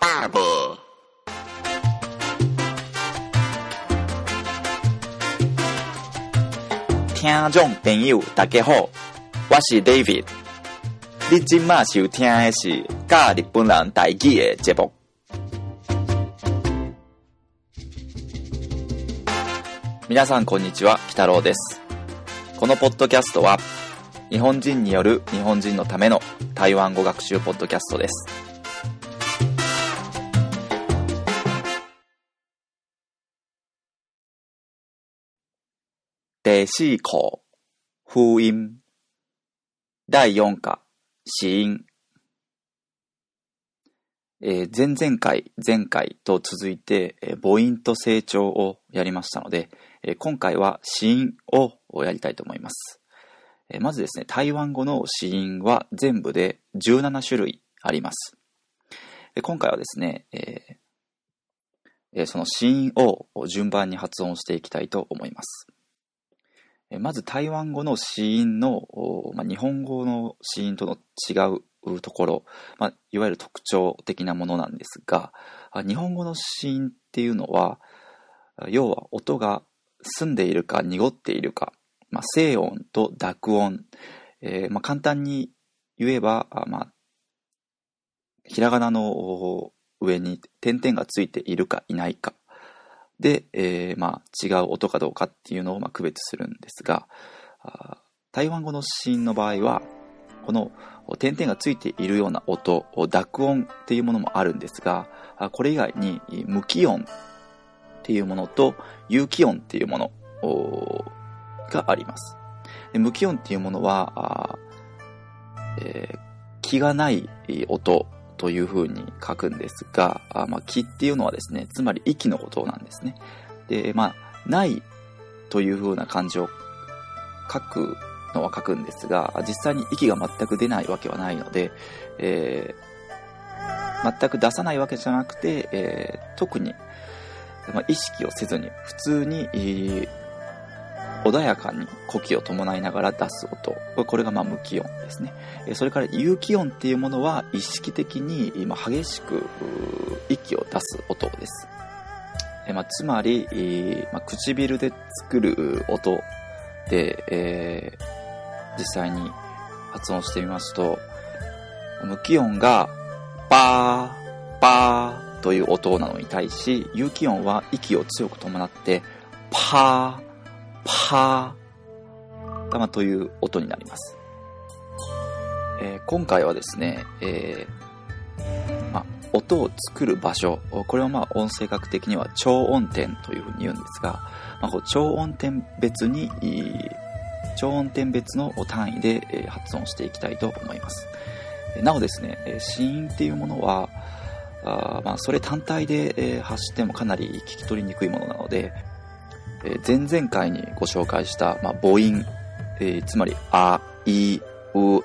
爸爸。听众朋友，大家好，我是 David。你今麦收听的是教日本人台语的节目。皆さんこんにちは、北郎です。このポッドキャストは、日本人による日本人のための台湾語学習ポッドキャストです。第四課、封音。第4課、死因。えー前々回、前回と続いて、えー母音と成長をやりましたので、えー今回は死因をやりたいと思います。えまずですね、台湾語の死因は全部で17種類あります。で今回はですね、えーその死因を順番に発音していきたいと思います。まず台湾語の子音の、まあ、日本語の子音との違うところ、まあ、いわゆる特徴的なものなんですが、日本語の子音っていうのは、要は音が澄んでいるか濁っているか、まあ、静音と濁音、えーまあ、簡単に言えば、まあ、ひらがなの上に点々がついているかいないか、で、えーまあ、違う音かどうかっていうのをまあ区別するんですが、台湾語の子音の場合は、この点々がついているような音、濁音っていうものもあるんですが、これ以外に無気音っていうものと有気音っていうものがあります。で無気音っていうものは、えー気がない音というふうに書くんですが、あまあ、気っていうのはですね、つまり息のことなんですね。で、まあ、ないというふうな漢字を書くのは書くんですが、実際に息が全く出ないわけはないので、えー全く出さないわけじゃなくて、えー特に、まあ、意識をせずに、普通に、えー穏やかに呼吸を伴いながら出す音。これがまあ無気音ですね。それから有気音っていうものは意識的に今激しく息を出す音です。まあ、つまり、まあ、唇で作る音で、えー実際に発音してみますと、無気音がパー、パーという音なのに対し、有気音は息を強く伴って、パー、パー、まあという音になります。えー今回はですね、えーま、音を作る場所、これはまあ音声学的には超音点というふうに言うんですが、まあ、こう超音点別に、超音点別の単位で発音していきたいと思います。なおですね、えー子音っていうものは、あまあ、それ単体でえ発してもかなり聞き取りにくいものなので、えー前々回にご紹介した、まあ、母音、えーつまり、あ、い、う、う、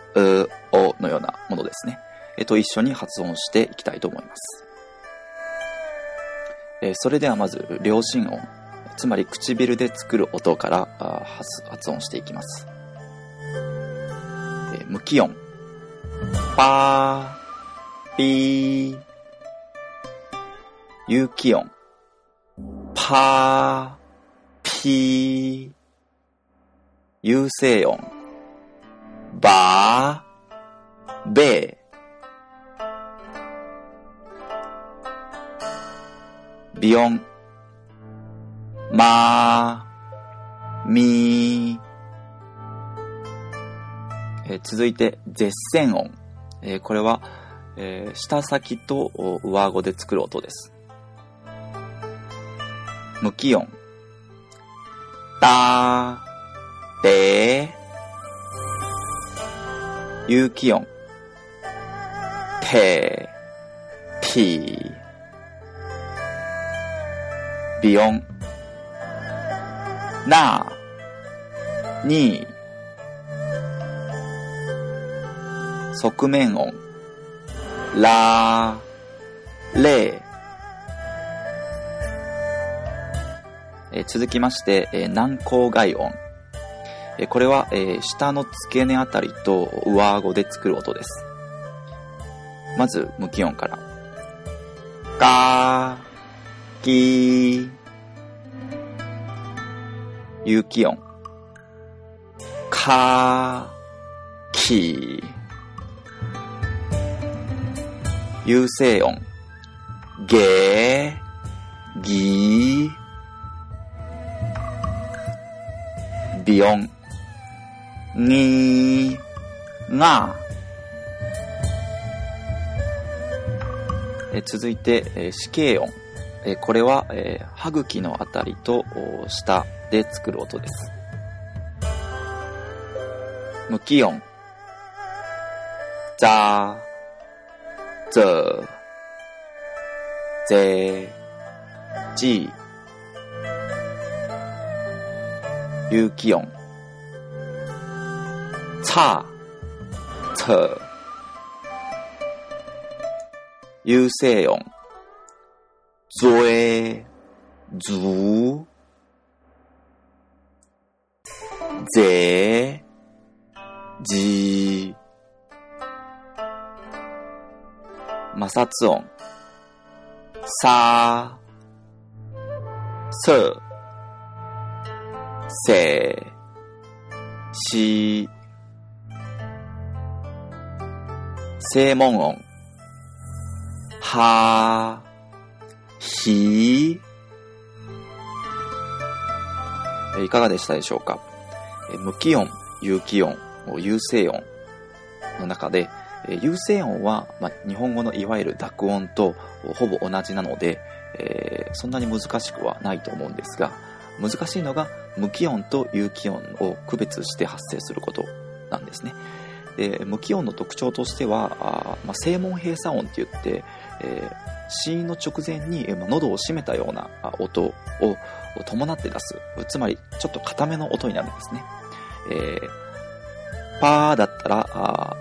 おのようなものですね。えーと一緒に発音していきたいと思います。えーそれではまず、両心音、つまり唇で作る音からあ発発音していきます。えー無気音、パー、ピー、有気音、パー、ピー、有声音、バー、ベー、ビ音、マー、ミー、えー続いて、絶線音。えーこれは、えー舌先と上顎で作る音です。無気音。た、て、有気音。て、ぴ、微音。な、に、側面音。ら、れ、え続きまして、えー軟口外音。えこれは、え下の付け根あたりと上顎で作る音です。まず、無気音から。かー、き、有機音。かー、き、有声音。げ、ぎ、微音。に、が、え続いて、え死刑音。えこれは、え歯茎のあたりと下で作る音です。無気音。ザー、ゼ、ゼ、ジ、有気音。差、ツ、有声音。最、足、ぜ、じ、摩擦音。さ、せ、せ、し、正門音。は、ひ、いかがでしたでしょうか？無気音、有気音、有声音の中で、有声音は、まあ、日本語のいわゆる濁音とほぼ同じなので、えー、そんなに難しくはないと思うんですが、難しいのが無気音と有気音を区別して発生することなんですね。で無気音の特徴としては、あまあ、声門閉鎖音って言って、えー、死因の直前に、まあ、喉を閉めたような音を伴って出す。つまり、ちょっと固めの音になるんですね。えー、パーだったら、あ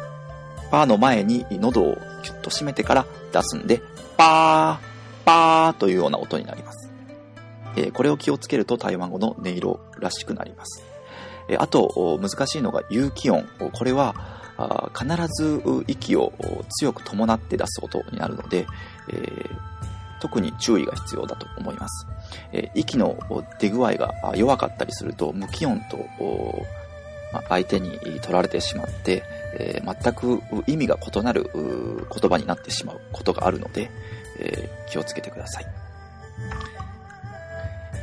パーの前に喉をキュッと閉めてから出すんで、パー、パーというような音になります。え、これを気をつけると台湾語の音色らしくなります。え、あと、難しいのが有機音。これは、必ず息を強く伴って出す音になるので、えー、特に注意が必要だと思います。え、息の出具合が弱かったりすると無気音と相手に取られてしまって、え、全く意味が異なる言葉になってしまうことがあるので、え、気をつけてください。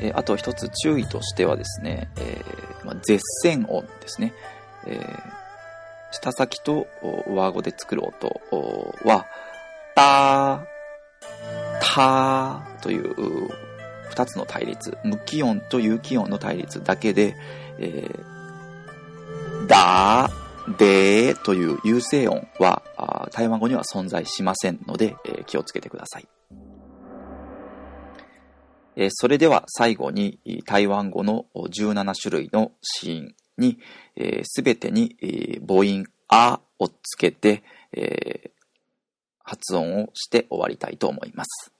えー、あと一つ注意としてはですね、えーまあ、絶線音ですね。えー下先と上顎で作る音は、た、たという二つの対立、無気音と有気音の対立だけで、えー、だ、でという有声音は台湾語には存在しませんので、えー、気をつけてください。え、それでは最後に台湾語の17種類の子音に、す、べ、てに、え、母音あをつけて、え、発音をして終わりたいと思います。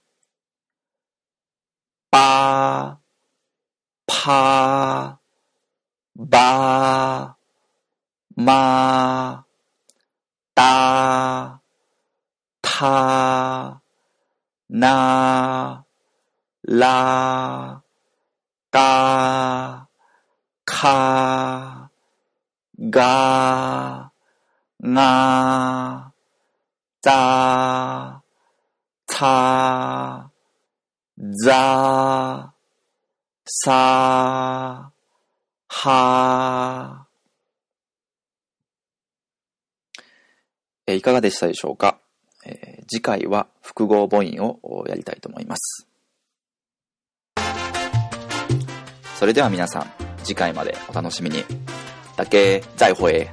パー、パー、バー、マー、タ、タ、ナ、ラ、ガ、カ、ガ、が、ざ、た、ざ、さ、は、えいかがでしたでしょうか、えー、次回は複合母音をやりたいと思います。それでは皆さん、次回までお楽しみに。だけ、再会。